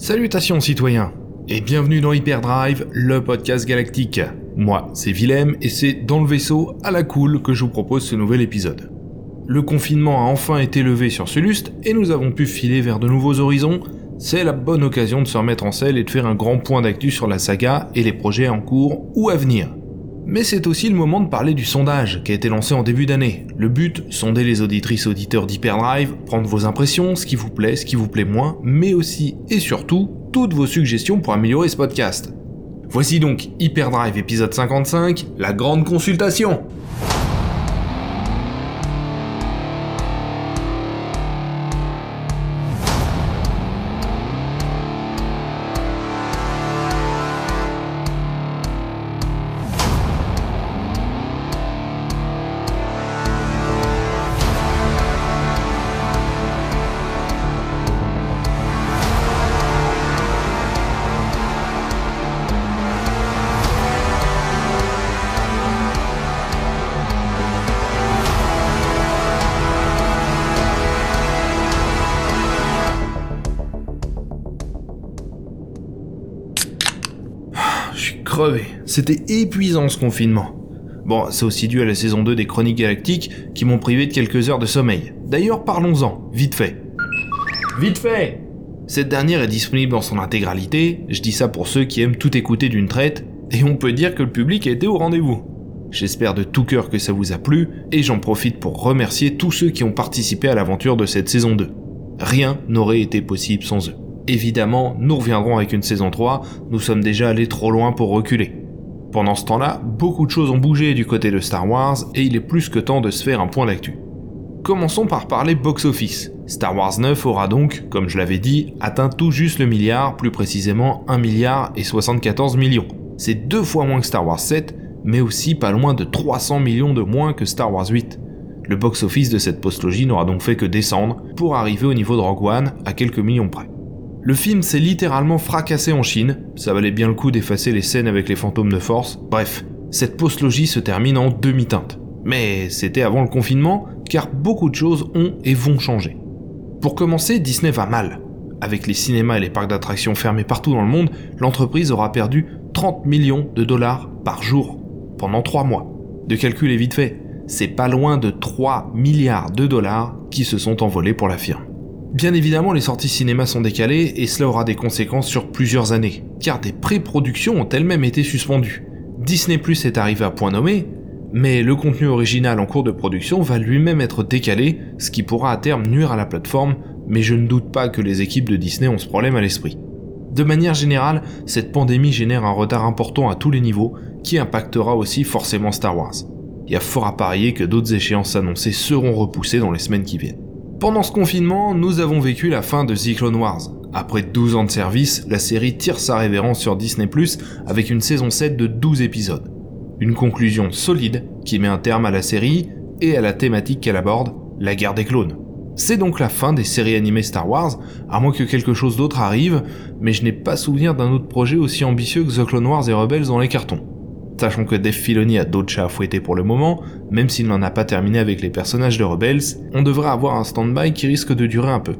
Salutations citoyens et bienvenue dans Hyperdrive, le podcast galactique. Moi, c'est Willem et c'est dans le vaisseau à la cool que je vous propose ce nouvel épisode. Le confinement a enfin été levé sur Sulust et nous avons pu filer vers de nouveaux horizons. C'est la bonne occasion de se remettre en selle et de faire un grand point d'actu sur la saga et les projets en cours ou à venir. Mais c'est aussi le moment de parler du sondage qui a été lancé en début d'année. Le but, sonder les auditrices auditeurs d'Hyperdrive, prendre vos impressions, ce qui vous plaît, ce qui vous plaît moins, mais aussi et surtout toutes vos suggestions pour améliorer ce podcast. Voici donc Hyperdrive épisode 55, la grande consultation. C'était épuisant ce confinement. Bon, c'est aussi dû à la saison 2 des Chroniques Galactiques qui m'ont privé de quelques heures de sommeil. D'ailleurs, parlons-en, vite fait. Vite fait Cette dernière est disponible dans son intégralité, je dis ça pour ceux qui aiment tout écouter d'une traite, et on peut dire que le public a été au rendez-vous. J'espère de tout cœur que ça vous a plu, et j'en profite pour remercier tous ceux qui ont participé à l'aventure de cette saison 2. Rien n'aurait été possible sans eux. Évidemment, nous reviendrons avec une saison 3, nous sommes déjà allés trop loin pour reculer. Pendant ce temps-là, beaucoup de choses ont bougé du côté de Star Wars et il est plus que temps de se faire un point d'actu. Commençons par parler box-office. Star Wars 9 aura donc, comme je l'avais dit, atteint tout juste le milliard, plus précisément 1 milliard et 74 millions. C'est deux fois moins que Star Wars 7, mais aussi pas loin de 300 millions de moins que Star Wars 8. Le box-office de cette postlogie n'aura donc fait que descendre pour arriver au niveau de Rogue One à quelques millions près. Le film s'est littéralement fracassé en Chine, ça valait bien le coup d'effacer les scènes avec les fantômes de force, bref, cette postlogie se termine en demi-teinte. Mais c'était avant le confinement, car beaucoup de choses ont et vont changer. Pour commencer, Disney va mal. Avec les cinémas et les parcs d'attractions fermés partout dans le monde, l'entreprise aura perdu 30 millions de dollars par jour, pendant 3 mois. De calcul est vite fait, c'est pas loin de 3 milliards de dollars qui se sont envolés pour la firme. Bien évidemment, les sorties cinéma sont décalées et cela aura des conséquences sur plusieurs années, car des pré-productions ont elles-mêmes été suspendues. Disney Plus est arrivé à point nommé, mais le contenu original en cours de production va lui-même être décalé, ce qui pourra à terme nuire à la plateforme, mais je ne doute pas que les équipes de Disney ont ce problème à l'esprit. De manière générale, cette pandémie génère un retard important à tous les niveaux, qui impactera aussi forcément Star Wars. Il y a fort à parier que d'autres échéances annoncées seront repoussées dans les semaines qui viennent. Pendant ce confinement, nous avons vécu la fin de The Clone Wars. Après 12 ans de service, la série tire sa révérence sur Disney ⁇ avec une saison 7 de 12 épisodes. Une conclusion solide qui met un terme à la série et à la thématique qu'elle aborde, la guerre des clones. C'est donc la fin des séries animées Star Wars, à moins que quelque chose d'autre arrive, mais je n'ai pas souvenir d'un autre projet aussi ambitieux que The Clone Wars et Rebels dans les cartons. Sachant que Dave Filoni a d'autres chats à fouetter pour le moment, même s'il n'en a pas terminé avec les personnages de Rebels, on devrait avoir un stand-by qui risque de durer un peu.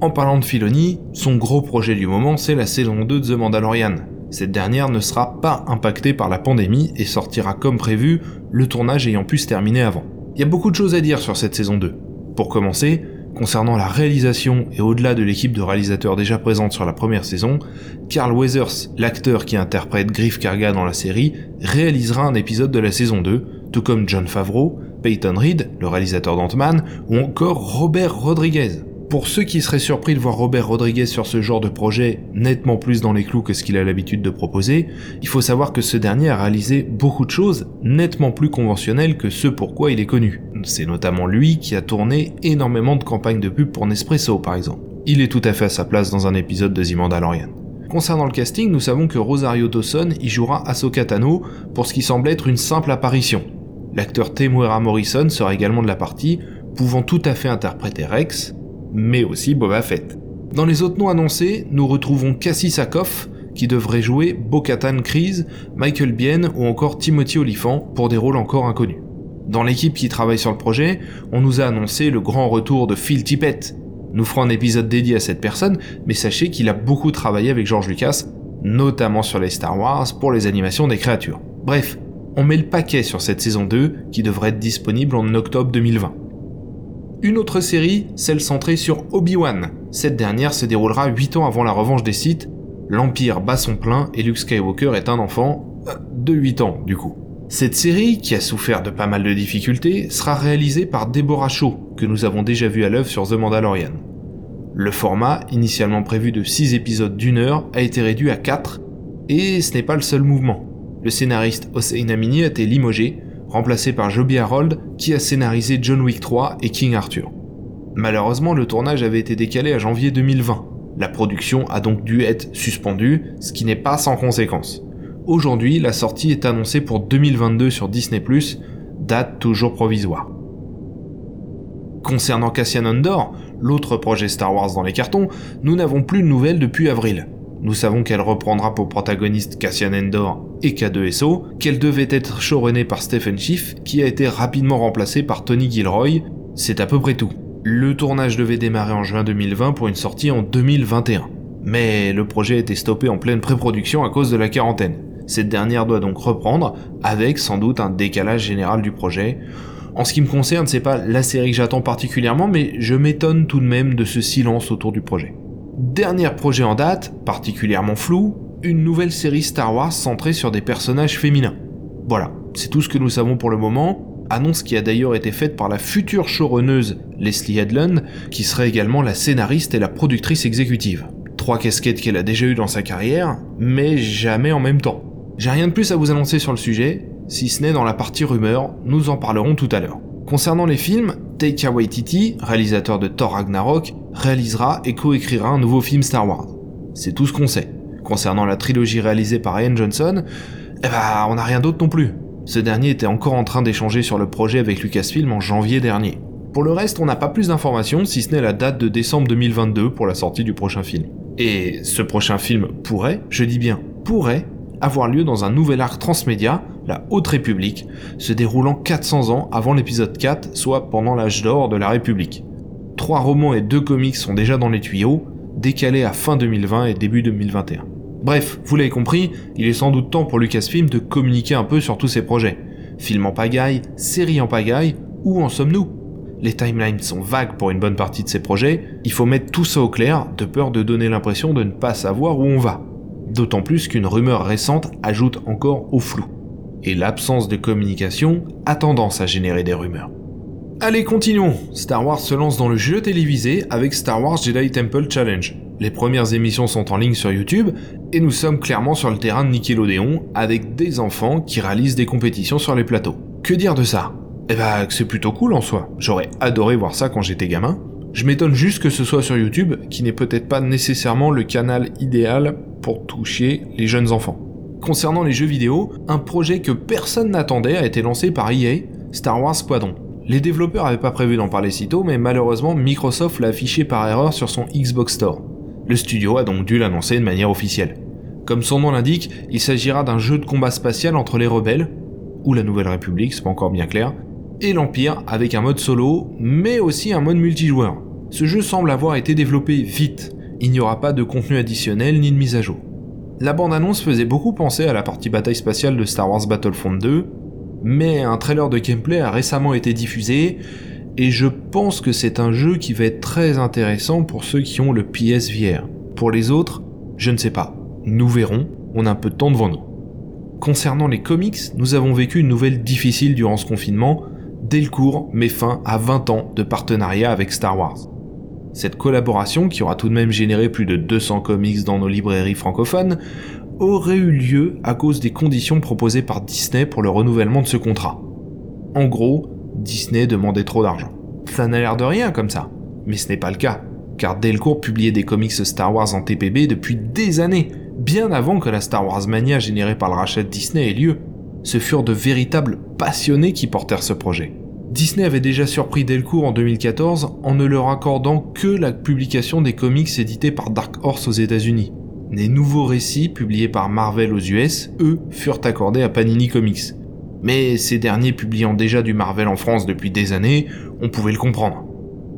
En parlant de Filoni, son gros projet du moment c'est la saison 2 de The Mandalorian. Cette dernière ne sera pas impactée par la pandémie et sortira comme prévu, le tournage ayant pu se terminer avant. Il y a beaucoup de choses à dire sur cette saison 2. Pour commencer, Concernant la réalisation et au-delà de l'équipe de réalisateurs déjà présente sur la première saison, Carl Weathers, l'acteur qui interprète Griff Karga dans la série, réalisera un épisode de la saison 2, tout comme John Favreau, Peyton Reed, le réalisateur d'Ant-Man, ou encore Robert Rodriguez. Pour ceux qui seraient surpris de voir Robert Rodriguez sur ce genre de projet nettement plus dans les clous que ce qu'il a l'habitude de proposer, il faut savoir que ce dernier a réalisé beaucoup de choses nettement plus conventionnelles que ce pourquoi il est connu. C'est notamment lui qui a tourné énormément de campagnes de pub pour Nespresso par exemple. Il est tout à fait à sa place dans un épisode de The Mandalorian. Concernant le casting, nous savons que Rosario Dawson y jouera Ahsoka Tano pour ce qui semble être une simple apparition. L'acteur Temuera Morrison sera également de la partie, pouvant tout à fait interpréter Rex, mais aussi Boba Fett. Dans les autres noms annoncés, nous retrouvons Cassie Sakoff, qui devrait jouer Bo-Katan Kryze, Michael Biehn ou encore Timothy Olyphant pour des rôles encore inconnus. Dans l'équipe qui travaille sur le projet, on nous a annoncé le grand retour de Phil Tippett. Nous ferons un épisode dédié à cette personne, mais sachez qu'il a beaucoup travaillé avec George Lucas, notamment sur les Star Wars pour les animations des créatures. Bref, on met le paquet sur cette saison 2 qui devrait être disponible en octobre 2020. Une autre série, celle centrée sur Obi-Wan. Cette dernière se déroulera 8 ans avant la revanche des Sith. L'Empire bat son plein et Luke Skywalker est un enfant euh, de 8 ans du coup. Cette série, qui a souffert de pas mal de difficultés, sera réalisée par Deborah Shaw, que nous avons déjà vu à l'œuvre sur The Mandalorian. Le format, initialement prévu de 6 épisodes d'une heure, a été réduit à 4, et ce n'est pas le seul mouvement. Le scénariste Hossein Amini a été limogé, remplacé par Joby Harold, qui a scénarisé John Wick 3 et King Arthur. Malheureusement, le tournage avait été décalé à janvier 2020. La production a donc dû être suspendue, ce qui n'est pas sans conséquence. Aujourd'hui, la sortie est annoncée pour 2022 sur Disney+, date toujours provisoire. Concernant Cassian Andor, l'autre projet Star Wars dans les cartons, nous n'avons plus de nouvelles depuis avril. Nous savons qu'elle reprendra pour protagoniste Cassian Andor et K2SO, qu'elle devait être showrunnée par Stephen Schiff, qui a été rapidement remplacé par Tony Gilroy, c'est à peu près tout. Le tournage devait démarrer en juin 2020 pour une sortie en 2021. Mais le projet a été stoppé en pleine pré-production à cause de la quarantaine. Cette dernière doit donc reprendre, avec sans doute un décalage général du projet. En ce qui me concerne, c'est pas la série que j'attends particulièrement, mais je m'étonne tout de même de ce silence autour du projet. Dernier projet en date, particulièrement flou, une nouvelle série Star Wars centrée sur des personnages féminins. Voilà, c'est tout ce que nous savons pour le moment, annonce qui a d'ailleurs été faite par la future showrunneuse Leslie Headland, qui serait également la scénariste et la productrice exécutive. Trois casquettes qu'elle a déjà eues dans sa carrière, mais jamais en même temps. J'ai rien de plus à vous annoncer sur le sujet, si ce n'est dans la partie rumeur, nous en parlerons tout à l'heure. Concernant les films, Taika Waititi, réalisateur de Thor Ragnarok, réalisera et coécrira un nouveau film Star Wars. C'est tout ce qu'on sait. Concernant la trilogie réalisée par Ian Johnson, eh ben, on n'a rien d'autre non plus. Ce dernier était encore en train d'échanger sur le projet avec Lucasfilm en janvier dernier. Pour le reste, on n'a pas plus d'informations si ce n'est la date de décembre 2022 pour la sortie du prochain film. Et ce prochain film pourrait, je dis bien pourrait, avoir lieu dans un nouvel arc transmédia, la Haute République, se déroulant 400 ans avant l'épisode 4, soit pendant l'âge d'or de la République. Trois romans et deux comics sont déjà dans les tuyaux, décalés à fin 2020 et début 2021. Bref, vous l'avez compris, il est sans doute temps pour Lucasfilm de communiquer un peu sur tous ses projets. Film en pagaille, série en pagaille, où en sommes-nous? Les timelines sont vagues pour une bonne partie de ces projets, il faut mettre tout ça au clair, de peur de donner l'impression de ne pas savoir où on va d'autant plus qu'une rumeur récente ajoute encore au flou. Et l'absence de communication a tendance à générer des rumeurs. Allez, continuons Star Wars se lance dans le jeu télévisé avec Star Wars Jedi Temple Challenge. Les premières émissions sont en ligne sur YouTube et nous sommes clairement sur le terrain de Nickelodeon avec des enfants qui réalisent des compétitions sur les plateaux. Que dire de ça? Eh bah, c'est plutôt cool en soi. J'aurais adoré voir ça quand j'étais gamin. Je m'étonne juste que ce soit sur YouTube, qui n'est peut-être pas nécessairement le canal idéal pour toucher les jeunes enfants. Concernant les jeux vidéo, un projet que personne n'attendait a été lancé par EA, Star Wars Squadron. Les développeurs n'avaient pas prévu d'en parler si tôt, mais malheureusement Microsoft l'a affiché par erreur sur son Xbox Store. Le studio a donc dû l'annoncer de manière officielle. Comme son nom l'indique, il s'agira d'un jeu de combat spatial entre les rebelles, ou la Nouvelle République, c'est pas encore bien clair, et l'Empire avec un mode solo, mais aussi un mode multijoueur. Ce jeu semble avoir été développé vite, il n'y aura pas de contenu additionnel ni de mise à jour. La bande-annonce faisait beaucoup penser à la partie bataille spatiale de Star Wars Battlefront 2, mais un trailer de gameplay a récemment été diffusé, et je pense que c'est un jeu qui va être très intéressant pour ceux qui ont le PSVR. Pour les autres, je ne sais pas. Nous verrons, on a un peu de temps devant nous. Concernant les comics, nous avons vécu une nouvelle difficile durant ce confinement, Delcourt met fin à 20 ans de partenariat avec Star Wars. Cette collaboration, qui aura tout de même généré plus de 200 comics dans nos librairies francophones, aurait eu lieu à cause des conditions proposées par Disney pour le renouvellement de ce contrat. En gros, Disney demandait trop d'argent. Ça n'a l'air de rien comme ça, mais ce n'est pas le cas, car Delcourt publiait des comics Star Wars en TPB depuis des années, bien avant que la Star Wars mania générée par le rachat de Disney ait lieu. Ce furent de véritables passionnés qui portèrent ce projet. Disney avait déjà surpris Delcourt en 2014 en ne leur accordant que la publication des comics édités par Dark Horse aux États-Unis. Les nouveaux récits publiés par Marvel aux US, eux, furent accordés à Panini Comics. Mais ces derniers publiant déjà du Marvel en France depuis des années, on pouvait le comprendre.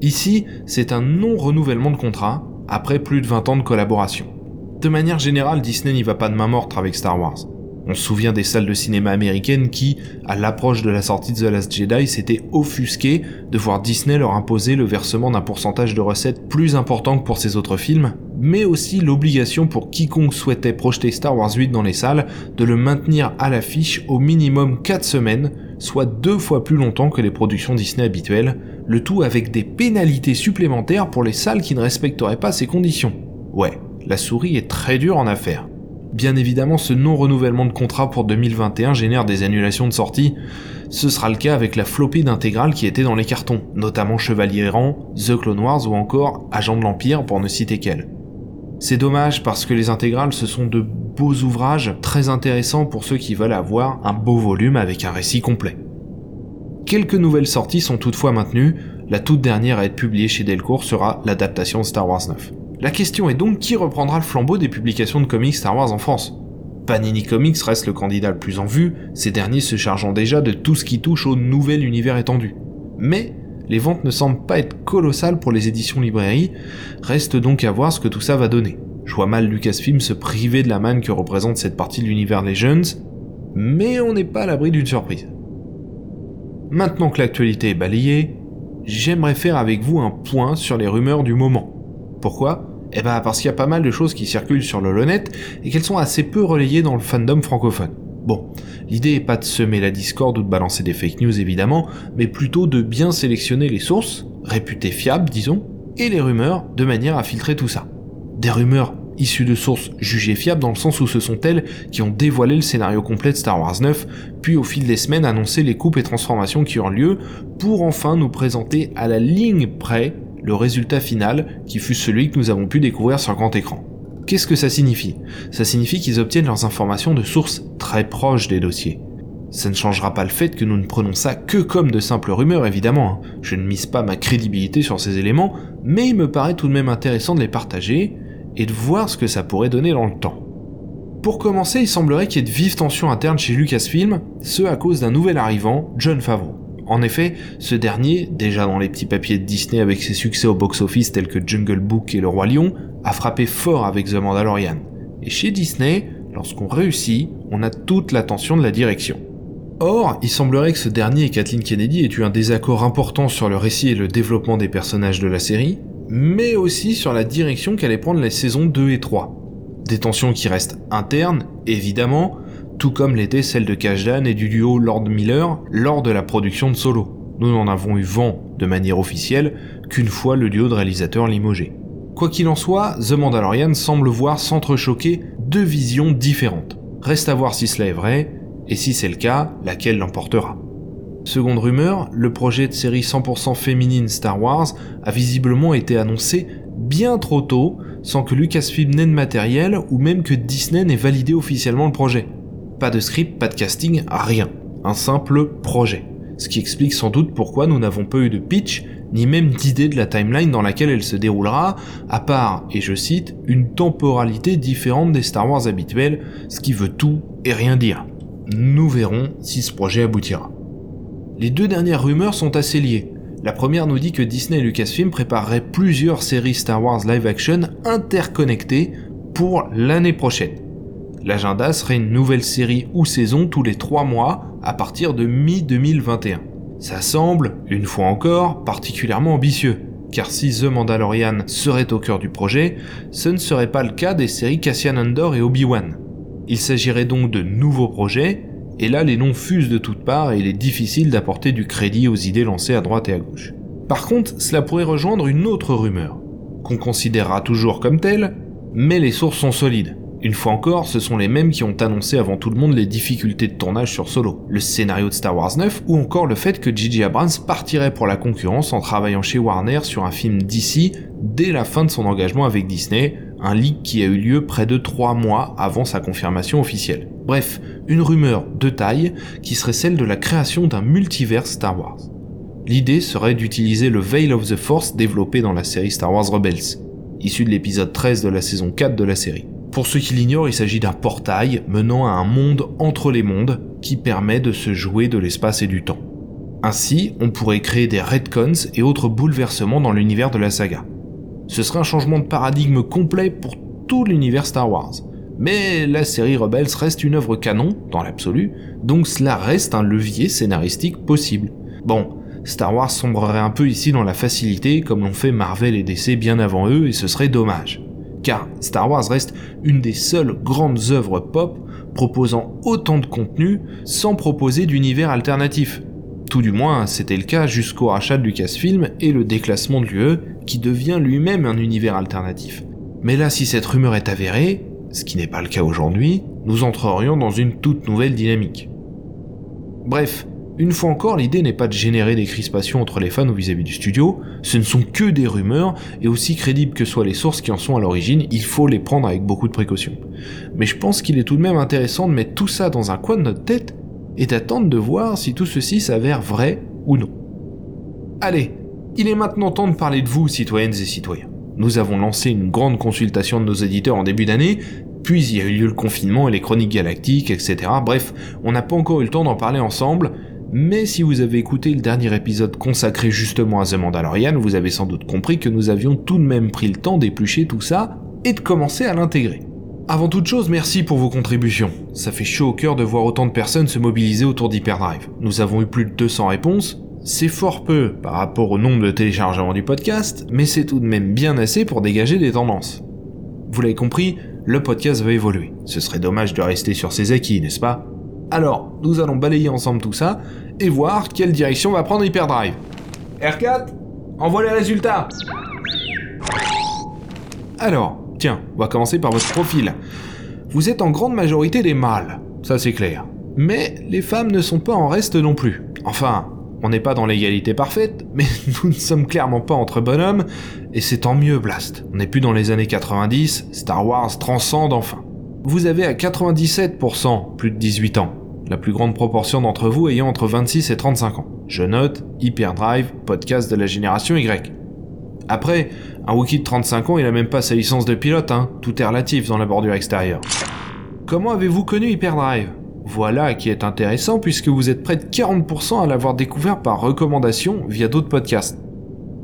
Ici, c'est un non-renouvellement de contrat après plus de 20 ans de collaboration. De manière générale, Disney n'y va pas de main morte avec Star Wars. On se souvient des salles de cinéma américaines qui, à l'approche de la sortie de The Last Jedi, s'étaient offusquées de voir Disney leur imposer le versement d'un pourcentage de recettes plus important que pour ses autres films, mais aussi l'obligation pour quiconque souhaitait projeter Star Wars 8 dans les salles de le maintenir à l'affiche au minimum 4 semaines, soit deux fois plus longtemps que les productions Disney habituelles, le tout avec des pénalités supplémentaires pour les salles qui ne respecteraient pas ces conditions. Ouais, la souris est très dure en affaires. Bien évidemment, ce non-renouvellement de contrat pour 2021 génère des annulations de sortie. Ce sera le cas avec la flopée d'intégrales qui étaient dans les cartons, notamment Chevalier Errant, The Clone Wars ou encore Agent de l'Empire pour ne citer qu'elle. C'est dommage parce que les intégrales ce sont de beaux ouvrages très intéressants pour ceux qui veulent avoir un beau volume avec un récit complet. Quelques nouvelles sorties sont toutefois maintenues, la toute dernière à être publiée chez Delcourt sera l'adaptation de Star Wars 9. La question est donc qui reprendra le flambeau des publications de comics Star Wars en France? Panini Comics reste le candidat le plus en vue, ces derniers se chargeant déjà de tout ce qui touche au nouvel univers étendu. Mais les ventes ne semblent pas être colossales pour les éditions librairies, reste donc à voir ce que tout ça va donner. Je vois mal Lucasfilm se priver de la manne que représente cette partie de l'univers Legends, mais on n'est pas à l'abri d'une surprise. Maintenant que l'actualité est balayée, j'aimerais faire avec vous un point sur les rumeurs du moment. Pourquoi? Eh ben parce qu'il y a pas mal de choses qui circulent sur le net et qu'elles sont assez peu relayées dans le fandom francophone. Bon, l'idée est pas de semer la discorde ou de balancer des fake news évidemment, mais plutôt de bien sélectionner les sources, réputées fiables disons, et les rumeurs de manière à filtrer tout ça. Des rumeurs issues de sources jugées fiables dans le sens où ce sont elles qui ont dévoilé le scénario complet de Star Wars 9, puis au fil des semaines annoncé les coupes et transformations qui ont lieu, pour enfin nous présenter à la ligne près le résultat final qui fut celui que nous avons pu découvrir sur grand écran. Qu'est-ce que ça signifie? Ça signifie qu'ils obtiennent leurs informations de sources très proches des dossiers. Ça ne changera pas le fait que nous ne prenons ça que comme de simples rumeurs, évidemment. Hein. Je ne mise pas ma crédibilité sur ces éléments, mais il me paraît tout de même intéressant de les partager et de voir ce que ça pourrait donner dans le temps. Pour commencer, il semblerait qu'il y ait de vives tensions internes chez Lucasfilm, ce à cause d'un nouvel arrivant, John Favreau. En effet, ce dernier, déjà dans les petits papiers de Disney avec ses succès au box-office tels que Jungle Book et Le Roi Lion, a frappé fort avec The Mandalorian. Et chez Disney, lorsqu'on réussit, on a toute l'attention de la direction. Or, il semblerait que ce dernier et Kathleen Kennedy aient eu un désaccord important sur le récit et le développement des personnages de la série, mais aussi sur la direction qu'allaient prendre les saisons 2 et 3. Des tensions qui restent internes, évidemment, tout comme l'était celle de Kajdan et du duo Lord Miller lors de la production de Solo. Nous n'en avons eu vent de manière officielle qu'une fois le duo de réalisateurs limogé. Quoi qu'il en soit, The Mandalorian semble voir s'entrechoquer deux visions différentes. Reste à voir si cela est vrai, et si c'est le cas, laquelle l'emportera. Seconde rumeur, le projet de série 100% féminine Star Wars a visiblement été annoncé bien trop tôt, sans que Lucasfilm n'ait de matériel ou même que Disney n'ait validé officiellement le projet. Pas de script, pas de casting, rien. Un simple projet. Ce qui explique sans doute pourquoi nous n'avons pas eu de pitch, ni même d'idée de la timeline dans laquelle elle se déroulera, à part, et je cite, une temporalité différente des Star Wars habituels, ce qui veut tout et rien dire. Nous verrons si ce projet aboutira. Les deux dernières rumeurs sont assez liées. La première nous dit que Disney et Lucasfilm prépareraient plusieurs séries Star Wars live action interconnectées pour l'année prochaine. L'agenda serait une nouvelle série ou saison tous les 3 mois à partir de mi-2021. Ça semble, une fois encore, particulièrement ambitieux, car si The Mandalorian serait au cœur du projet, ce ne serait pas le cas des séries Cassian Andor et Obi-Wan. Il s'agirait donc de nouveaux projets, et là les noms fusent de toutes parts et il est difficile d'apporter du crédit aux idées lancées à droite et à gauche. Par contre, cela pourrait rejoindre une autre rumeur, qu'on considérera toujours comme telle, mais les sources sont solides. Une fois encore, ce sont les mêmes qui ont annoncé avant tout le monde les difficultés de tournage sur Solo, le scénario de Star Wars 9 ou encore le fait que J.J. Abrams partirait pour la concurrence en travaillant chez Warner sur un film d'ici dès la fin de son engagement avec Disney, un leak qui a eu lieu près de 3 mois avant sa confirmation officielle. Bref, une rumeur de taille qui serait celle de la création d'un multivers Star Wars. L'idée serait d'utiliser le Veil of the Force développé dans la série Star Wars Rebels, issu de l'épisode 13 de la saison 4 de la série. Pour ceux qui l'ignorent, il s'agit d'un portail menant à un monde entre les mondes qui permet de se jouer de l'espace et du temps. Ainsi, on pourrait créer des retcons et autres bouleversements dans l'univers de la saga. Ce serait un changement de paradigme complet pour tout l'univers Star Wars. Mais la série Rebels reste une œuvre canon, dans l'absolu, donc cela reste un levier scénaristique possible. Bon, Star Wars sombrerait un peu ici dans la facilité, comme l'ont fait Marvel et DC bien avant eux, et ce serait dommage. Car Star Wars reste une des seules grandes œuvres pop proposant autant de contenu sans proposer d'univers alternatif. Tout du moins, c'était le cas jusqu'au rachat de Lucasfilm et le déclassement de l'UE, qui devient lui-même un univers alternatif. Mais là, si cette rumeur est avérée, ce qui n'est pas le cas aujourd'hui, nous entrerions dans une toute nouvelle dynamique. Bref, une fois encore, l'idée n'est pas de générer des crispations entre les fans vis-à-vis du studio, ce ne sont que des rumeurs, et aussi crédibles que soient les sources qui en sont à l'origine, il faut les prendre avec beaucoup de précaution. Mais je pense qu'il est tout de même intéressant de mettre tout ça dans un coin de notre tête, et d'attendre de voir si tout ceci s'avère vrai ou non. Allez, il est maintenant temps de parler de vous, citoyennes et citoyens. Nous avons lancé une grande consultation de nos éditeurs en début d'année, puis il y a eu lieu le confinement et les chroniques galactiques, etc. Bref, on n'a pas encore eu le temps d'en parler ensemble, mais si vous avez écouté le dernier épisode consacré justement à The Mandalorian, vous avez sans doute compris que nous avions tout de même pris le temps d'éplucher tout ça et de commencer à l'intégrer. Avant toute chose, merci pour vos contributions. Ça fait chaud au cœur de voir autant de personnes se mobiliser autour d'Hyperdrive. Nous avons eu plus de 200 réponses, c'est fort peu par rapport au nombre de téléchargements du podcast, mais c'est tout de même bien assez pour dégager des tendances. Vous l'avez compris, le podcast va évoluer. Ce serait dommage de rester sur ses acquis, n'est-ce pas? Alors, nous allons balayer ensemble tout ça et voir quelle direction va prendre Hyperdrive. R4, envoie les résultats Alors, tiens, on va commencer par votre profil. Vous êtes en grande majorité des mâles, ça c'est clair. Mais les femmes ne sont pas en reste non plus. Enfin, on n'est pas dans l'égalité parfaite, mais nous ne sommes clairement pas entre bonhommes, et c'est tant mieux Blast. On n'est plus dans les années 90, Star Wars transcende enfin vous avez à 97% plus de 18 ans, la plus grande proportion d'entre vous ayant entre 26 et 35 ans. Je note Hyperdrive, podcast de la génération Y. Après, un Wookiee de 35 ans, il a même pas sa licence de pilote, hein. tout est relatif dans la bordure extérieure. Comment avez-vous connu Hyperdrive? Voilà qui est intéressant puisque vous êtes près de 40% à l'avoir découvert par recommandation via d'autres podcasts.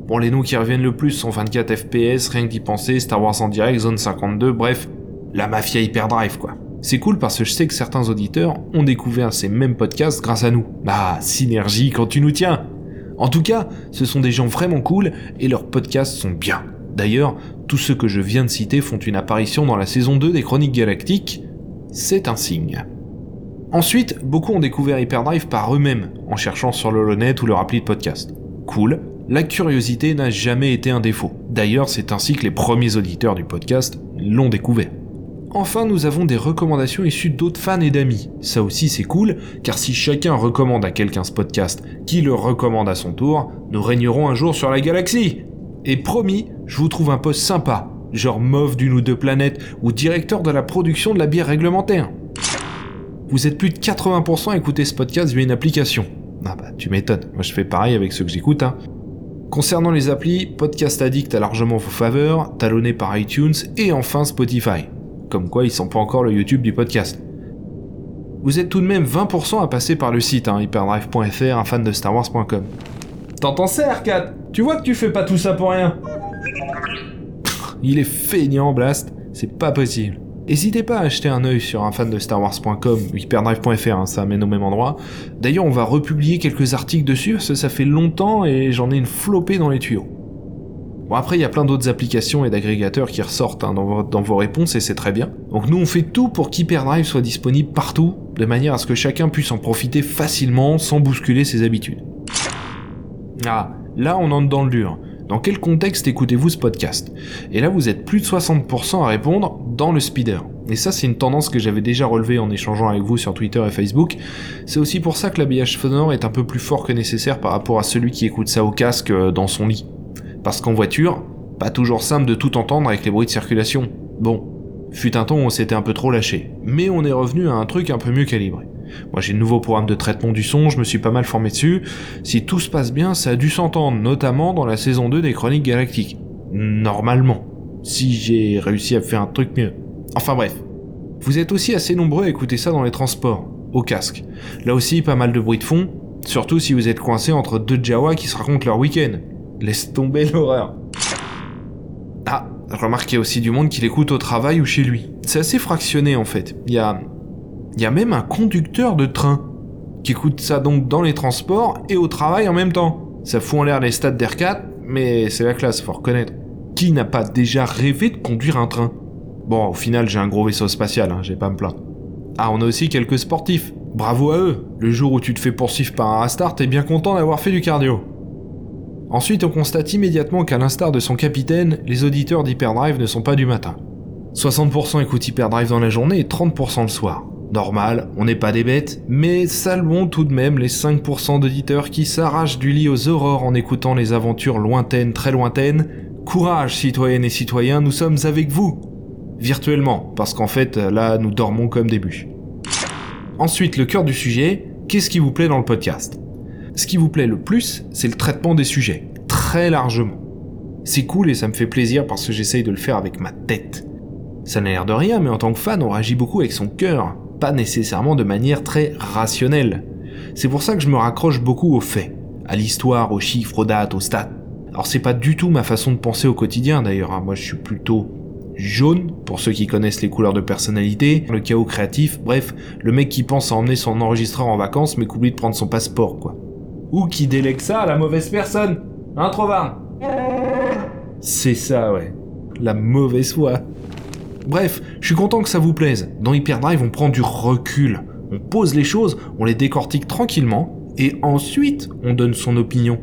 Bon, les noms qui reviennent le plus sont 24 FPS, rien que d'y penser, Star Wars en direct, Zone 52, bref, la mafia hyperdrive quoi. C'est cool parce que je sais que certains auditeurs ont découvert ces mêmes podcasts grâce à nous. Bah, synergie quand tu nous tiens En tout cas, ce sont des gens vraiment cool et leurs podcasts sont bien. D'ailleurs, tous ceux que je viens de citer font une apparition dans la saison 2 des Chroniques Galactiques. C'est un signe. Ensuite, beaucoup ont découvert Hyperdrive par eux-mêmes, en cherchant sur l'Holonet ou leur appli de podcast. Cool, la curiosité n'a jamais été un défaut. D'ailleurs, c'est ainsi que les premiers auditeurs du podcast l'ont découvert. Enfin, nous avons des recommandations issues d'autres fans et d'amis. Ça aussi c'est cool, car si chacun recommande à quelqu'un ce podcast, qui le recommande à son tour, nous régnerons un jour sur la galaxie. Et promis, je vous trouve un poste sympa, genre mauve d'une ou deux planètes, ou directeur de la production de la bière réglementaire. Vous êtes plus de 80% à écouter ce podcast via une application. Ah bah tu m'étonnes, moi je fais pareil avec ceux que j'écoute. Hein. Concernant les applis, Podcast Addict a largement vos faveurs, talonné par iTunes et enfin Spotify comme quoi ils sont pas encore le YouTube du podcast. Vous êtes tout de même 20% à passer par le site hein, hyperdrive.fr, un fan de Star Wars.com. T'entends ça, R4 Tu vois que tu fais pas tout ça pour rien Il est feignant, Blast, c'est pas possible. N'hésitez pas à acheter un œil sur un fan de Star Wars.com ou hyperdrive.fr, hein, ça mène au même endroit. D'ailleurs, on va republier quelques articles dessus, parce que ça fait longtemps et j'en ai une flopée dans les tuyaux. Après il y a plein d'autres applications et d'agrégateurs qui ressortent hein, dans, vos, réponses et c'est très bien. Donc nous on fait tout pour qu'Hyperdrive soit disponible partout, de manière à ce que chacun puisse en profiter facilement sans bousculer ses habitudes. Ah, là on entre dans le dur. Dans quel contexte écoutez-vous ce podcast? Et là vous êtes plus de 60% à répondre dans le speeder. Et ça c'est une tendance que j'avais déjà relevée en échangeant avec vous sur Twitter et Facebook. C'est aussi pour ça que l'habillage sonore est un peu plus fort que nécessaire par rapport à celui qui écoute ça au casque euh, dans son lit. Parce qu'en voiture, pas toujours simple de tout entendre avec les bruits de circulation. Bon, fut un temps où on s'était un peu trop lâché, mais on est revenu à un truc un peu mieux calibré. Moi j'ai le nouveau programme de traitement du son, je me suis pas mal formé dessus. Si tout se passe bien, ça a dû s'entendre, notamment dans la saison 2 des Chroniques Galactiques. Normalement. Si j'ai réussi à faire un truc mieux. Enfin bref. Vous êtes aussi assez nombreux à écouter ça dans les transports, au casque. Là aussi, pas mal de bruit de fond, Surtout si vous êtes coincé entre deux Jawa qui se racontent leur week-end. Laisse tomber l'horreur. Ah, remarquez aussi du monde qui l'écoute au travail ou chez lui. C'est assez fractionné en fait. Il y a... Y a même un conducteur de train qui écoute ça donc dans les transports et au travail en même temps. Ça fout en l'air les stades d'Air4, mais c'est la classe, faut reconnaître. Qui n'a pas déjà rêvé de conduire un train? Bon, au final, j'ai un gros vaisseau spatial, hein, j'ai pas me plaindre. Ah, on a aussi quelques sportifs. Bravo à eux. Le jour où tu te fais poursuivre par un Astar, t'es bien content d'avoir fait du cardio. Ensuite, on constate immédiatement qu'à l'instar de son capitaine, les auditeurs d'Hyperdrive ne sont pas du matin. 60% écoutent Hyperdrive dans la journée et 30% le soir. Normal, on n'est pas des bêtes, mais saluons tout de même les 5% d'auditeurs qui s'arrachent du lit aux aurores en écoutant les aventures lointaines, très lointaines. Courage, citoyennes et citoyens, nous sommes avec vous Virtuellement, parce qu'en fait, là, nous dormons comme des bûches. Ensuite, le cœur du sujet, qu'est-ce qui vous plaît dans le podcast? Ce qui vous plaît le plus, c'est le traitement des sujets, très largement. C'est cool et ça me fait plaisir parce que j'essaye de le faire avec ma tête. Ça n'a l'air de rien, mais en tant que fan, on réagit beaucoup avec son cœur, pas nécessairement de manière très rationnelle. C'est pour ça que je me raccroche beaucoup aux faits, à l'histoire, aux chiffres, aux dates, aux stats. Alors c'est pas du tout ma façon de penser au quotidien d'ailleurs, hein. moi je suis plutôt jaune, pour ceux qui connaissent les couleurs de personnalité, le chaos créatif, bref, le mec qui pense à emmener son enregistreur en vacances mais qu'oublie de prendre son passeport, quoi. Ou qui délègue ça à la mauvaise personne. Hein, Trovard C'est ça, ouais. La mauvaise foi. Bref, je suis content que ça vous plaise. Dans Hyperdrive, on prend du recul. On pose les choses, on les décortique tranquillement, et ensuite, on donne son opinion.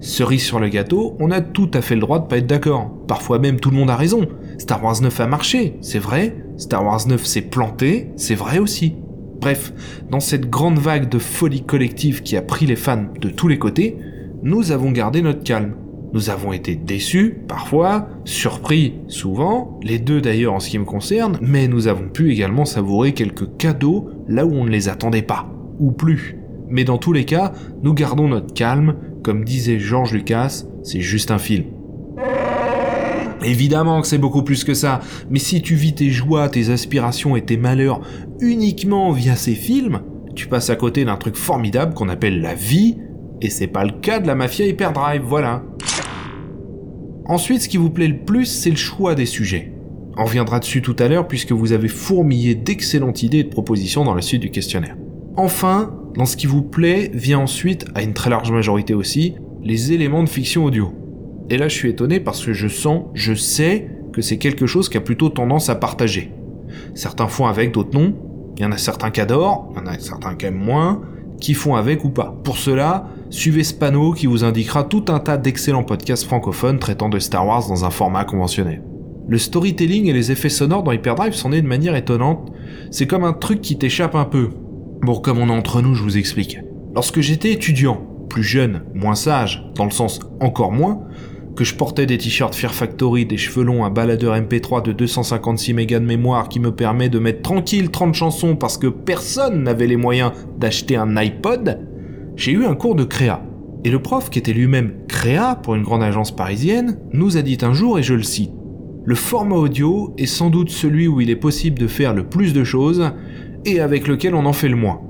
Cerise sur le gâteau, on a tout à fait le droit de pas être d'accord. Parfois même tout le monde a raison. Star Wars 9 a marché, c'est vrai. Star Wars 9 s'est planté, c'est vrai aussi. Bref, dans cette grande vague de folie collective qui a pris les fans de tous les côtés, nous avons gardé notre calme. Nous avons été déçus, parfois, surpris, souvent, les deux d'ailleurs en ce qui me concerne, mais nous avons pu également savourer quelques cadeaux là où on ne les attendait pas, ou plus. Mais dans tous les cas, nous gardons notre calme, comme disait George Lucas, c'est juste un film. Évidemment que c'est beaucoup plus que ça, mais si tu vis tes joies, tes aspirations et tes malheurs uniquement via ces films, tu passes à côté d'un truc formidable qu'on appelle la vie, et c'est pas le cas de la mafia Hyperdrive, voilà. Ensuite, ce qui vous plaît le plus, c'est le choix des sujets. On reviendra dessus tout à l'heure puisque vous avez fourmillé d'excellentes idées et de propositions dans la suite du questionnaire. Enfin, dans ce qui vous plaît, vient ensuite, à une très large majorité aussi, les éléments de fiction audio. Et là, je suis étonné parce que je sens, je sais que c'est quelque chose qui a plutôt tendance à partager. Certains font avec, d'autres non. Il y en a certains qui adorent, il y en a certains qui aiment moins, qui font avec ou pas. Pour cela, suivez Spano qui vous indiquera tout un tas d'excellents podcasts francophones traitant de Star Wars dans un format conventionnel. Le storytelling et les effets sonores dans Hyperdrive sont nés de manière étonnante. C'est comme un truc qui t'échappe un peu. Bon, comme on est entre nous, je vous explique. Lorsque j'étais étudiant, plus jeune, moins sage, dans le sens encore moins, que je portais des t-shirts Fear Factory, des cheveux longs, un baladeur MP3 de 256 mégas de mémoire qui me permet de mettre tranquille 30 chansons parce que personne n'avait les moyens d'acheter un iPod, j'ai eu un cours de créa. Et le prof, qui était lui-même créa pour une grande agence parisienne, nous a dit un jour, et je le cite, Le format audio est sans doute celui où il est possible de faire le plus de choses et avec lequel on en fait le moins.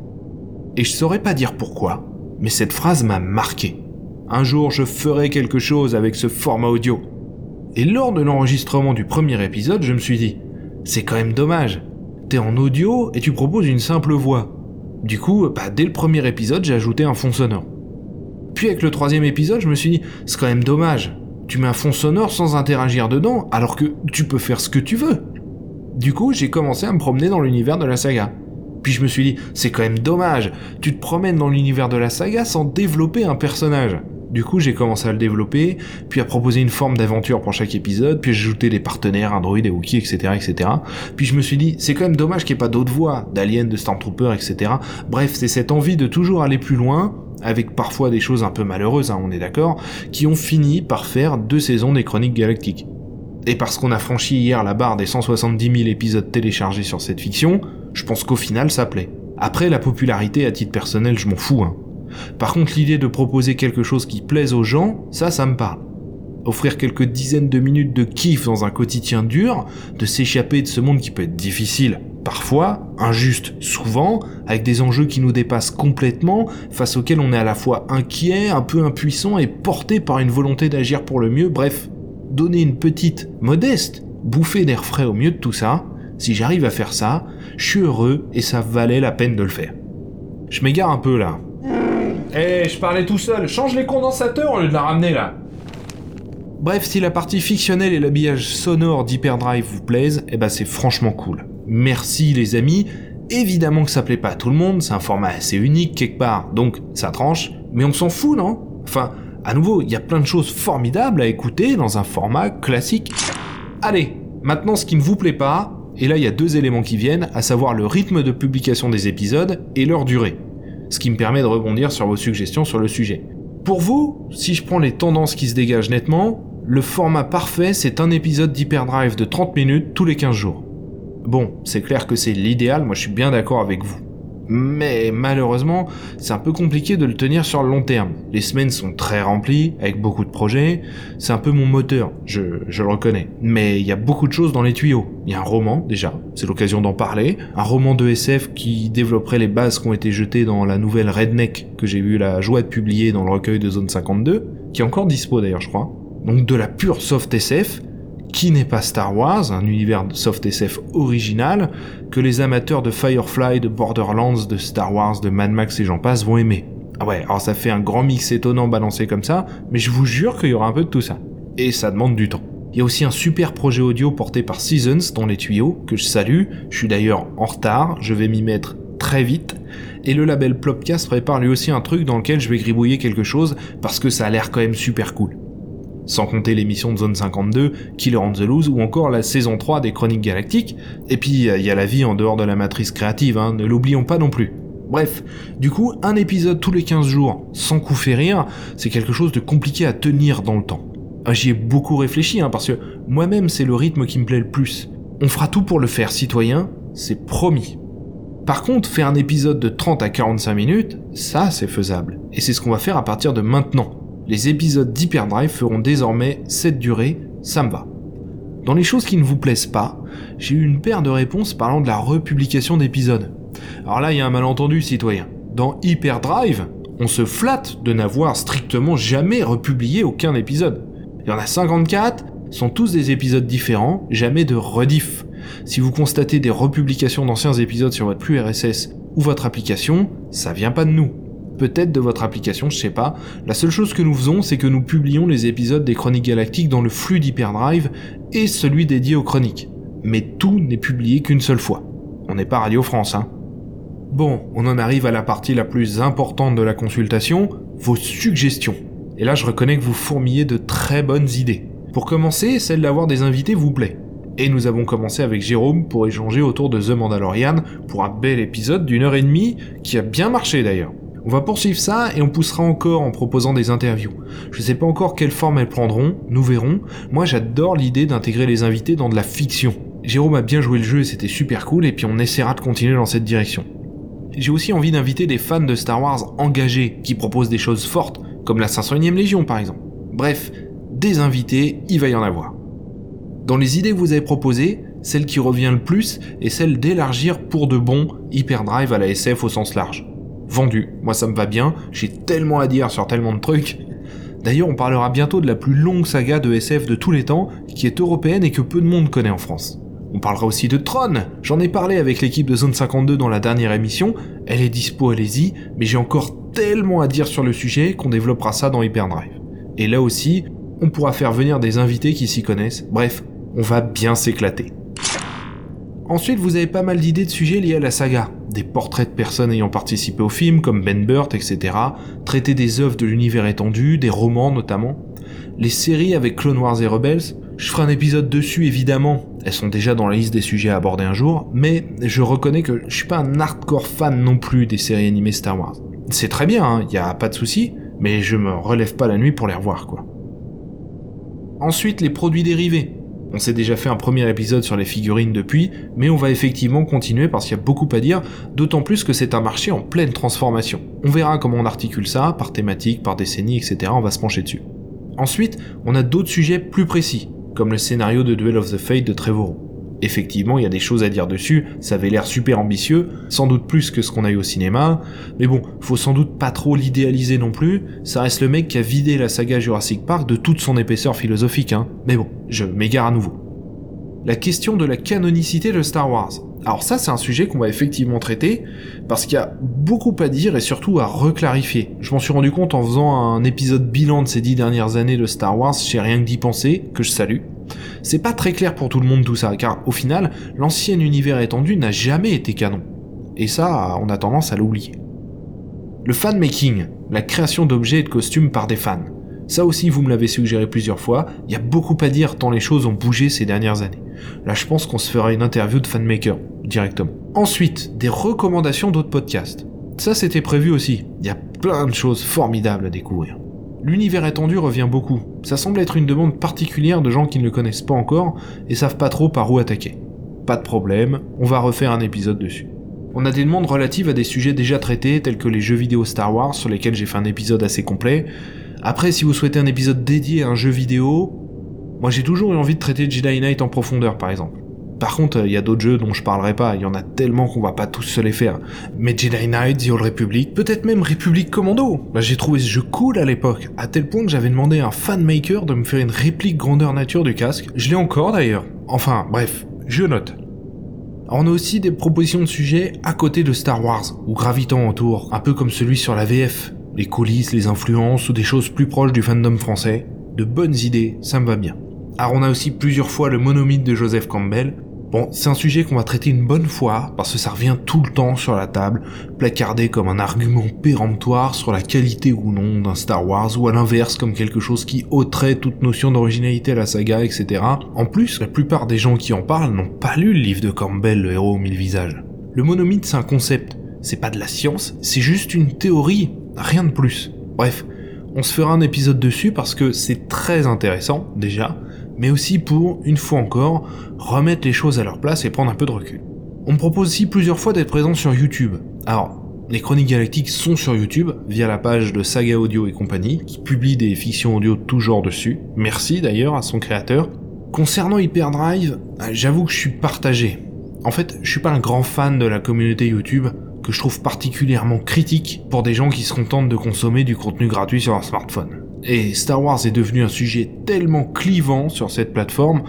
Et je saurais pas dire pourquoi, mais cette phrase m'a marqué. Un jour, je ferai quelque chose avec ce format audio. Et lors de l'enregistrement du premier épisode, je me suis dit, c'est quand même dommage. T'es en audio et tu proposes une simple voix. Du coup, bah, dès le premier épisode, j'ai ajouté un fond sonore. Puis avec le troisième épisode, je me suis dit, c'est quand même dommage. Tu mets un fond sonore sans interagir dedans, alors que tu peux faire ce que tu veux. Du coup, j'ai commencé à me promener dans l'univers de la saga. Puis je me suis dit, c'est quand même dommage, tu te promènes dans l'univers de la saga sans développer un personnage. Du coup, j'ai commencé à le développer, puis à proposer une forme d'aventure pour chaque épisode, puis j'ai ajouté des partenaires, Android et Wookie, etc., etc. Puis je me suis dit, c'est quand même dommage qu'il n'y ait pas d'autres voix, d'aliens, de Stormtrooper, etc. Bref, c'est cette envie de toujours aller plus loin, avec parfois des choses un peu malheureuses, hein, on est d'accord, qui ont fini par faire deux saisons des Chroniques Galactiques. Et parce qu'on a franchi hier la barre des 170 000 épisodes téléchargés sur cette fiction, je pense qu'au final ça plaît. Après, la popularité à titre personnel, je m'en fous, hein. Par contre, l'idée de proposer quelque chose qui plaise aux gens, ça, ça me parle. Offrir quelques dizaines de minutes de kiff dans un quotidien dur, de s'échapper de ce monde qui peut être difficile, parfois, injuste souvent, avec des enjeux qui nous dépassent complètement, face auxquels on est à la fois inquiet, un peu impuissant et porté par une volonté d'agir pour le mieux, bref, donner une petite, modeste, bouffée d'air frais au mieux de tout ça, si j'arrive à faire ça, je suis heureux et ça valait la peine de le faire. Je m'égare un peu là. Eh, je parlais tout seul, change les condensateurs au lieu de la ramener là. Bref, si la partie fictionnelle et l'habillage sonore d'Hyperdrive vous plaisent, eh ben c'est franchement cool. Merci les amis. Évidemment que ça plaît pas à tout le monde, c'est un format assez unique quelque part, donc ça tranche, mais on s'en fout, non? Enfin, à nouveau, il y a plein de choses formidables à écouter dans un format classique. Allez, maintenant ce qui ne vous plaît pas, et là il y a deux éléments qui viennent, à savoir le rythme de publication des épisodes et leur durée. Ce qui me permet de rebondir sur vos suggestions sur le sujet. Pour vous, si je prends les tendances qui se dégagent nettement, le format parfait c'est un épisode d'Hyperdrive de 30 minutes tous les 15 jours. Bon, c'est clair que c'est l'idéal, moi je suis bien d'accord avec vous. Mais malheureusement, c'est un peu compliqué de le tenir sur le long terme. Les semaines sont très remplies, avec beaucoup de projets. C'est un peu mon moteur, je, le reconnais. Mais il y a beaucoup de choses dans les tuyaux. Il y a un roman, déjà, c'est l'occasion d'en parler. Un roman de SF qui développerait les bases qui ont été jetées dans la nouvelle Redneck que j'ai eu la joie de publier dans le recueil de Zone 52, qui est encore dispo d'ailleurs, je crois. Donc de la pure soft SF, qui n'est pas Star Wars, un univers de soft SF original, que les amateurs de Firefly, de Borderlands, de Star Wars, de Mad Max et j'en passe vont aimer. Ah ouais, alors ça fait un grand mix étonnant balancé comme ça, mais je vous jure qu'il y aura un peu de tout ça. Et ça demande du temps. Il y a aussi un super projet audio porté par Seasons dans les tuyaux, que je salue, je suis d'ailleurs en retard, je vais m'y mettre très vite, et le label Plopcast prépare lui aussi un truc dans lequel je vais gribouiller quelque chose, parce que ça a l'air quand même super cool sans compter l'émission de Zone 52, Killer on the Loose, ou encore la saison 3 des Chroniques Galactiques, et puis il y a la vie en dehors de la matrice créative, hein, ne l'oublions pas non plus. Bref, du coup, un épisode tous les 15 jours, sans coup férir, c'est quelque chose de compliqué à tenir dans le temps. Ah, j'y ai beaucoup réfléchi, hein, parce que moi-même c'est le rythme qui me plaît le plus. On fera tout pour le faire, citoyen, c'est promis. Par contre, faire un épisode de 30 à 45 minutes, ça c'est faisable. Et c'est ce qu'on va faire à partir de maintenant les épisodes d'Hyperdrive feront désormais cette durée, ça me va. Dans les choses qui ne vous plaisent pas, j'ai eu une paire de réponses parlant de la republication d'épisodes. Alors là, il y a un malentendu, citoyen. Dans Hyperdrive, on se flatte de n'avoir strictement jamais republié aucun épisode. Il y en a 54, sont tous des épisodes différents, jamais de rediff. Si vous constatez des republications d'anciens épisodes sur votre flux RSS ou votre application, ça vient pas de nous peut-être de votre application, je sais pas. La seule chose que nous faisons, c'est que nous publions les épisodes des Chroniques Galactiques dans le flux d'Hyperdrive et celui dédié aux chroniques. Mais tout n'est publié qu'une seule fois. On n'est pas Radio France, hein. Bon, on en arrive à la partie la plus importante de la consultation, vos suggestions. Et là, je reconnais que vous fourmillez de très bonnes idées. Pour commencer, celle d'avoir des invités vous plaît. Et nous avons commencé avec Jérôme pour échanger autour de The Mandalorian pour un bel épisode d'une heure et demie qui a bien marché d'ailleurs. On va poursuivre ça et on poussera encore en proposant des interviews. Je sais pas encore quelle forme elles prendront, nous verrons. Moi j'adore l'idée d'intégrer les invités dans de la fiction. Jérôme a bien joué le jeu et c'était super cool et puis on essaiera de continuer dans cette direction. J'ai aussi envie d'inviter des fans de Star Wars engagés qui proposent des choses fortes, comme la 501ème Légion par exemple. Bref, des invités, il va y en avoir. Dans les idées que vous avez proposées, celle qui revient le plus est celle d'élargir pour de bon Hyperdrive à la SF au sens large vendu. Moi ça me va bien, j'ai tellement à dire sur tellement de trucs. D'ailleurs, on parlera bientôt de la plus longue saga de SF de tous les temps, qui est européenne et que peu de monde connaît en France. On parlera aussi de Tron, j'en ai parlé avec l'équipe de Zone 52 dans la dernière émission, elle est dispo, allez-y, mais j'ai encore tellement à dire sur le sujet qu'on développera ça dans Hyperdrive. Et là aussi, on pourra faire venir des invités qui s'y connaissent, bref, on va bien s'éclater. Ensuite, vous avez pas mal d'idées de sujets liés à la saga. Des portraits de personnes ayant participé au film, comme Ben Burt, etc. Traiter des œuvres de l'univers étendu, des romans notamment. Les séries avec Clone Wars et Rebels, je ferai un épisode dessus évidemment. Elles sont déjà dans la liste des sujets à aborder un jour, mais je reconnais que je suis pas un hardcore fan non plus des séries animées Star Wars. C'est très bien, il hein, a pas de souci, mais je me relève pas la nuit pour les revoir quoi. Ensuite, les produits dérivés. On s'est déjà fait un premier épisode sur les figurines depuis, mais on va effectivement continuer parce qu'il y a beaucoup à dire, d'autant plus que c'est un marché en pleine transformation. On verra comment on articule ça, par thématique, par décennie, etc. On va se pencher dessus. Ensuite, on a d'autres sujets plus précis, comme le scénario de Duel of the Fate de Trevorrow. Effectivement, il y a des choses à dire dessus, ça avait l'air super ambitieux, sans doute plus que ce qu'on a eu au cinéma, mais bon, faut sans doute pas trop l'idéaliser non plus, ça reste le mec qui a vidé la saga Jurassic Park de toute son épaisseur philosophique, hein. Mais bon, je m'égare à nouveau. La question de la canonicité de Star Wars. Alors ça, c'est un sujet qu'on va effectivement traiter, parce qu'il y a beaucoup à dire et surtout à reclarifier. Je m'en suis rendu compte en faisant un épisode bilan de ces dix dernières années de Star Wars chez Rien que d'y penser, que je salue. C'est pas très clair pour tout le monde tout ça, car au final, l'ancien univers étendu n'a jamais été canon. Et ça, on a tendance à l'oublier. Le fan-making, la création d'objets et de costumes par des fans. Ça aussi, vous me l'avez suggéré plusieurs fois, il y a beaucoup à dire tant les choses ont bougé ces dernières années. Là, je pense qu'on se fera une interview de fanmaker, directement. Ensuite, des recommandations d'autres podcasts. Ça, c'était prévu aussi. Il y a plein de choses formidables à découvrir. L'univers étendu revient beaucoup. Ça semble être une demande particulière de gens qui ne le connaissent pas encore et savent pas trop par où attaquer. Pas de problème, on va refaire un épisode dessus. On a des demandes relatives à des sujets déjà traités tels que les jeux vidéo Star Wars sur lesquels j'ai fait un épisode assez complet. Après, si vous souhaitez un épisode dédié à un jeu vidéo, moi j'ai toujours eu envie de traiter Jedi Knight en profondeur par exemple. Par contre, il y a d'autres jeux dont je parlerai pas, il y en a tellement qu'on va pas tous se les faire. Mais Jedi Knight, The Republic, peut-être même Republic Commando. Bah, j'ai trouvé ce jeu cool à l'époque, à tel point que j'avais demandé à un fanmaker de me faire une réplique grandeur nature du casque. Je l'ai encore d'ailleurs. Enfin, bref, je note. on a aussi des propositions de sujets à côté de Star Wars, ou gravitant autour, un peu comme celui sur la VF. Les coulisses, les influences, ou des choses plus proches du fandom français. De bonnes idées, ça me va bien. Alors on a aussi plusieurs fois le monomythe de Joseph Campbell, Bon, c'est un sujet qu'on va traiter une bonne fois, parce que ça revient tout le temps sur la table, placardé comme un argument péremptoire sur la qualité ou non d'un Star Wars, ou à l'inverse comme quelque chose qui ôterait toute notion d'originalité à la saga, etc. En plus, la plupart des gens qui en parlent n'ont pas lu le livre de Campbell, le héros aux mille visages. Le monomythe, c'est un concept, c'est pas de la science, c'est juste une théorie, rien de plus. Bref, on se fera un épisode dessus parce que c'est très intéressant, déjà, mais aussi pour, une fois encore, remettre les choses à leur place et prendre un peu de recul. On me propose aussi plusieurs fois d'être présent sur YouTube. Alors, les Chroniques Galactiques sont sur YouTube, via la page de Saga Audio et compagnie, qui publie des fictions audio de tout genre dessus. Merci d'ailleurs à son créateur. Concernant Hyperdrive, j'avoue que je suis partagé. En fait, je suis pas un grand fan de la communauté YouTube, que je trouve particulièrement critique pour des gens qui se contentent de consommer du contenu gratuit sur leur smartphone. Et Star Wars est devenu un sujet tellement clivant sur cette plateforme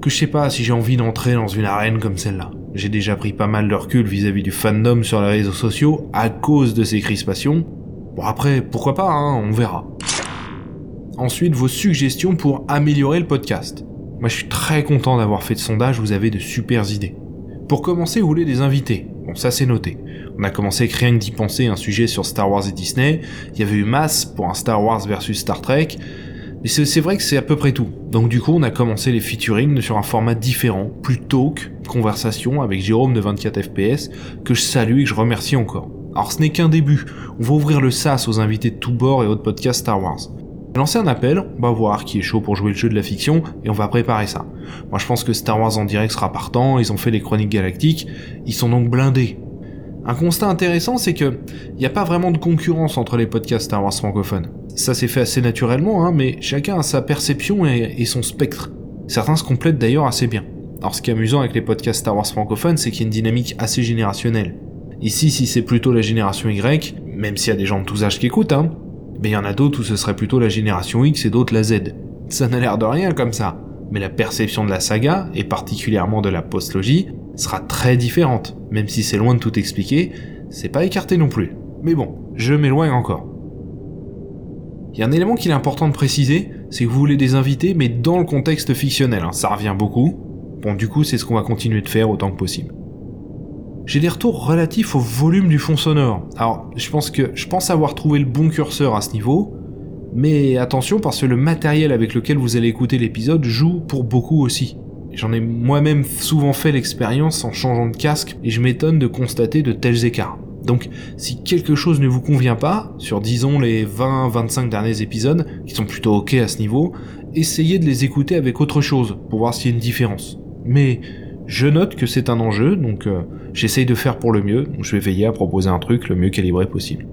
que je sais pas si j'ai envie d'entrer dans une arène comme celle-là. J'ai déjà pris pas mal de recul vis-à-vis du fandom sur les réseaux sociaux à cause de ces crispations. Bon après, pourquoi pas, hein, on verra. Ensuite, vos suggestions pour améliorer le podcast. Moi je suis très content d'avoir fait ce sondage, vous avez de super idées. Pour commencer, vous voulez des invités. Bon, ça c'est noté. On a commencé rien que d'y penser un sujet sur Star Wars et Disney. Il y avait eu Mass pour un Star Wars versus Star Trek. Mais c'est vrai que c'est à peu près tout. Donc du coup, on a commencé les featuring sur un format différent, plus talk, conversation avec Jérôme de 24 FPS, que je salue et que je remercie encore. Alors ce n'est qu'un début. On va ouvrir le SAS aux invités de tous bords et autres podcasts Star Wars. Lancer un appel, on va voir qui est chaud pour jouer le jeu de la fiction et on va préparer ça. Moi je pense que Star Wars en direct sera partant, ils ont fait les chroniques galactiques, ils sont donc blindés. Un constat intéressant, c'est que il n'y a pas vraiment de concurrence entre les podcasts Star Wars francophones. Ça s'est fait assez naturellement, hein, mais chacun a sa perception et, son spectre. Certains se complètent d'ailleurs assez bien. Alors ce qui est amusant avec les podcasts Star Wars francophones, c'est qu'il y a une dynamique assez générationnelle. Ici, si c'est plutôt la génération Y, même s'il y a des gens de tous âges qui écoutent, hein, mais il y en a d'autres où ce serait plutôt la génération X et d'autres la Z. Ça n'a l'air de rien comme ça, mais la perception de la saga, et particulièrement de la postlogie, sera très différente, même si c'est loin de tout expliquer, c'est pas écarté non plus. Mais bon, je m'éloigne encore. Il y a un élément qu'il est important de préciser, c'est que vous voulez des invités, mais dans le contexte fictionnel, hein. ça revient beaucoup. Bon, du coup, c'est ce qu'on va continuer de faire autant que possible. J'ai des retours relatifs au volume du fond sonore. Alors, je pense que je pense avoir trouvé le bon curseur à ce niveau, mais attention parce que le matériel avec lequel vous allez écouter l'épisode joue pour beaucoup aussi. J'en ai moi-même souvent fait l'expérience en changeant de casque et je m'étonne de constater de tels écarts. Donc si quelque chose ne vous convient pas, sur disons les 20-25 derniers épisodes, qui sont plutôt ok à ce niveau, essayez de les écouter avec autre chose pour voir s'il y a une différence. Mais je note que c'est un enjeu, donc euh, j'essaye de faire pour le mieux, je vais veiller à proposer un truc le mieux calibré possible.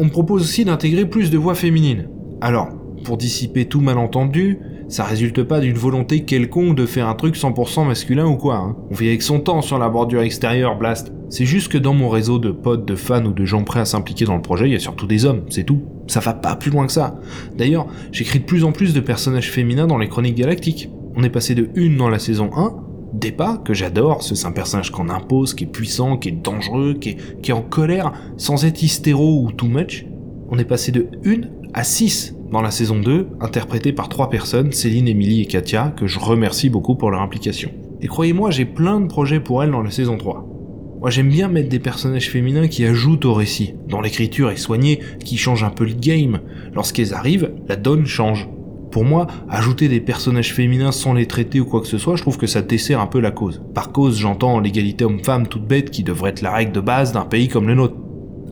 On me propose aussi d'intégrer plus de voix féminines. Alors, pour dissiper tout malentendu, ça résulte pas d'une volonté quelconque de faire un truc 100% masculin ou quoi. Hein. On vit avec son temps sur la bordure extérieure, Blast. C'est juste que dans mon réseau de potes, de fans ou de gens prêts à s'impliquer dans le projet, il y a surtout des hommes, c'est tout. Ça va pas plus loin que ça. D'ailleurs, j'écris de plus en plus de personnages féminins dans les chroniques galactiques. On est passé de une dans la saison 1, Depa, que j'adore, ce c'est un personnage qu'on impose, qui est puissant, qui est dangereux, qui est, qui est en colère, sans être hystéro ou too much. On est passé de 1 à 6 dans la saison 2, interprété par trois personnes, Céline, Émilie et Katia, que je remercie beaucoup pour leur implication. Et croyez-moi, j'ai plein de projets pour elles dans la saison 3. Moi j'aime bien mettre des personnages féminins qui ajoutent au récit. Dans l'écriture est soignée, qui changent un peu le game. Lorsqu'elles arrivent, la donne change. Pour moi, ajouter des personnages féminins sans les traiter ou quoi que ce soit, je trouve que ça dessert un peu la cause. Par cause, j'entends l'égalité homme-femme toute bête qui devrait être la règle de base d'un pays comme le nôtre.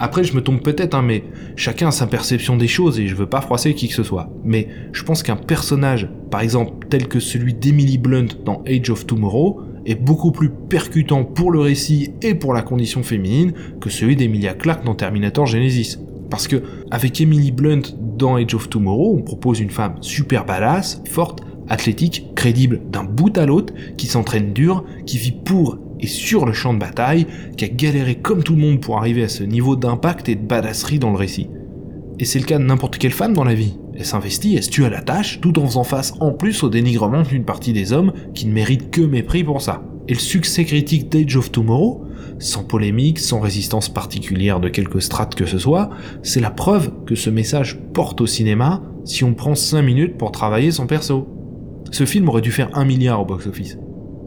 Après, je me tombe peut-être, hein, mais chacun a sa perception des choses et je veux pas froisser qui que ce soit. Mais je pense qu'un personnage, par exemple, tel que celui d'Emily Blunt dans Age of Tomorrow, est beaucoup plus percutant pour le récit et pour la condition féminine que celui d'Emilia Clarke dans Terminator Genesis. Parce que, avec Emily Blunt dans Age of Tomorrow, on propose une femme super badass, forte, athlétique, crédible d'un bout à l'autre, qui s'entraîne dur, qui vit pour et sur le champ de bataille, qui a galéré comme tout le monde pour arriver à ce niveau d'impact et de badasserie dans le récit. Et c'est le cas de n'importe quelle femme dans la vie. Elle s'investit, elle se tue à la tâche, tout en faisant face en plus au dénigrement d'une partie des hommes qui ne méritent que mépris pour ça. Et le succès critique d'Age of Tomorrow, sans polémique, sans résistance particulière de quelque strate que ce soit, c'est la preuve que ce message porte au cinéma si on prend 5 minutes pour travailler son perso. Ce film aurait dû faire un milliard au box-office.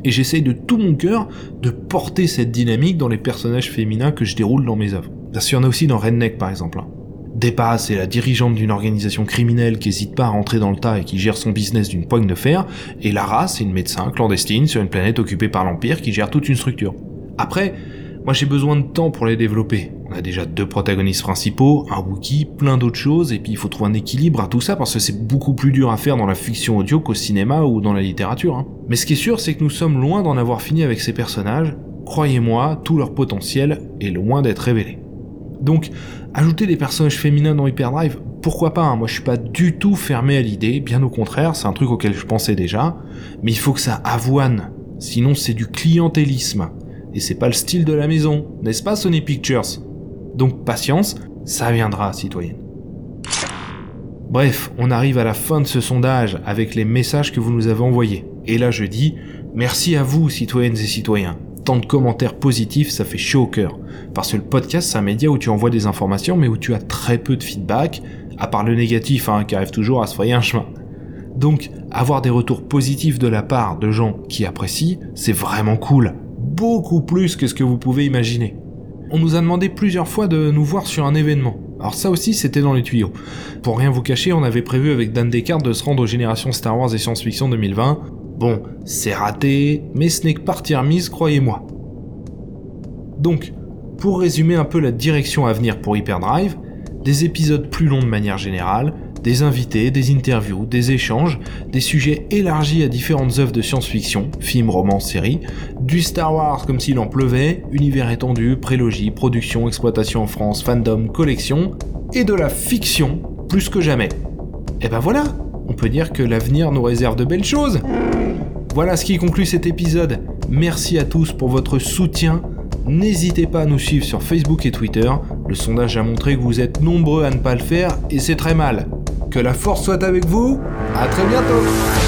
Et j'essaye de tout mon cœur de porter cette dynamique dans les personnages féminins que je déroule dans mes œuvres. Bien sûr, il y en a aussi dans Redneck par exemple. Hein. Depa, c'est la dirigeante d'une organisation criminelle qui hésite pas à rentrer dans le tas et qui gère son business d'une poigne de fer, et Lara, c'est une médecin clandestine sur une planète occupée par l'Empire qui gère toute une structure. Après, moi j'ai besoin de temps pour les développer. On a déjà deux protagonistes principaux, un Wookie, plein d'autres choses, et puis il faut trouver un équilibre à tout ça parce que c'est beaucoup plus dur à faire dans la fiction audio qu'au cinéma ou dans la littérature. Hein. Mais ce qui est sûr, c'est que nous sommes loin d'en avoir fini avec ces personnages. Croyez-moi, tout leur potentiel est loin d'être révélé. Donc, ajouter des personnages féminins dans Hyperdrive, pourquoi pas hein. Moi je suis pas du tout fermé à l'idée, bien au contraire, c'est un truc auquel je pensais déjà, mais il faut que ça avoine, sinon c'est du clientélisme et c'est pas le style de la maison, n'est-ce pas Sony Pictures? Donc patience, ça viendra, citoyenne. Bref, on arrive à la fin de ce sondage avec les messages que vous nous avez envoyés. Et là je dis, merci à vous, citoyennes et citoyens. Tant de commentaires positifs, ça fait chaud au cœur. Parce que le podcast, c'est un média où tu envoies des informations, mais où tu as très peu de feedback, à part le négatif, hein, qui arrive toujours à se frayer un chemin. Donc, avoir des retours positifs de la part de gens qui apprécient, c'est vraiment cool beaucoup plus que ce que vous pouvez imaginer. On nous a demandé plusieurs fois de nous voir sur un événement. Alors ça aussi c'était dans les tuyaux. Pour rien vous cacher, on avait prévu avec Dan Descartes de se rendre aux générations Star Wars et science-fiction 2020. Bon, c'est raté, mais ce n'est que partie remise, croyez-moi. Donc, pour résumer un peu la direction à venir pour Hyperdrive, des épisodes plus longs de manière générale, des invités, des interviews, des échanges, des sujets élargis à différentes œuvres de science-fiction, films, romans, séries, du Star Wars comme s'il en pleuvait, univers étendu, prélogie, production, exploitation en France, fandom, collection, et de la fiction plus que jamais. Et ben voilà, on peut dire que l'avenir nous réserve de belles choses. Voilà ce qui conclut cet épisode. Merci à tous pour votre soutien. N'hésitez pas à nous suivre sur Facebook et Twitter. Le sondage a montré que vous êtes nombreux à ne pas le faire et c'est très mal. Que la force soit avec vous. À très bientôt.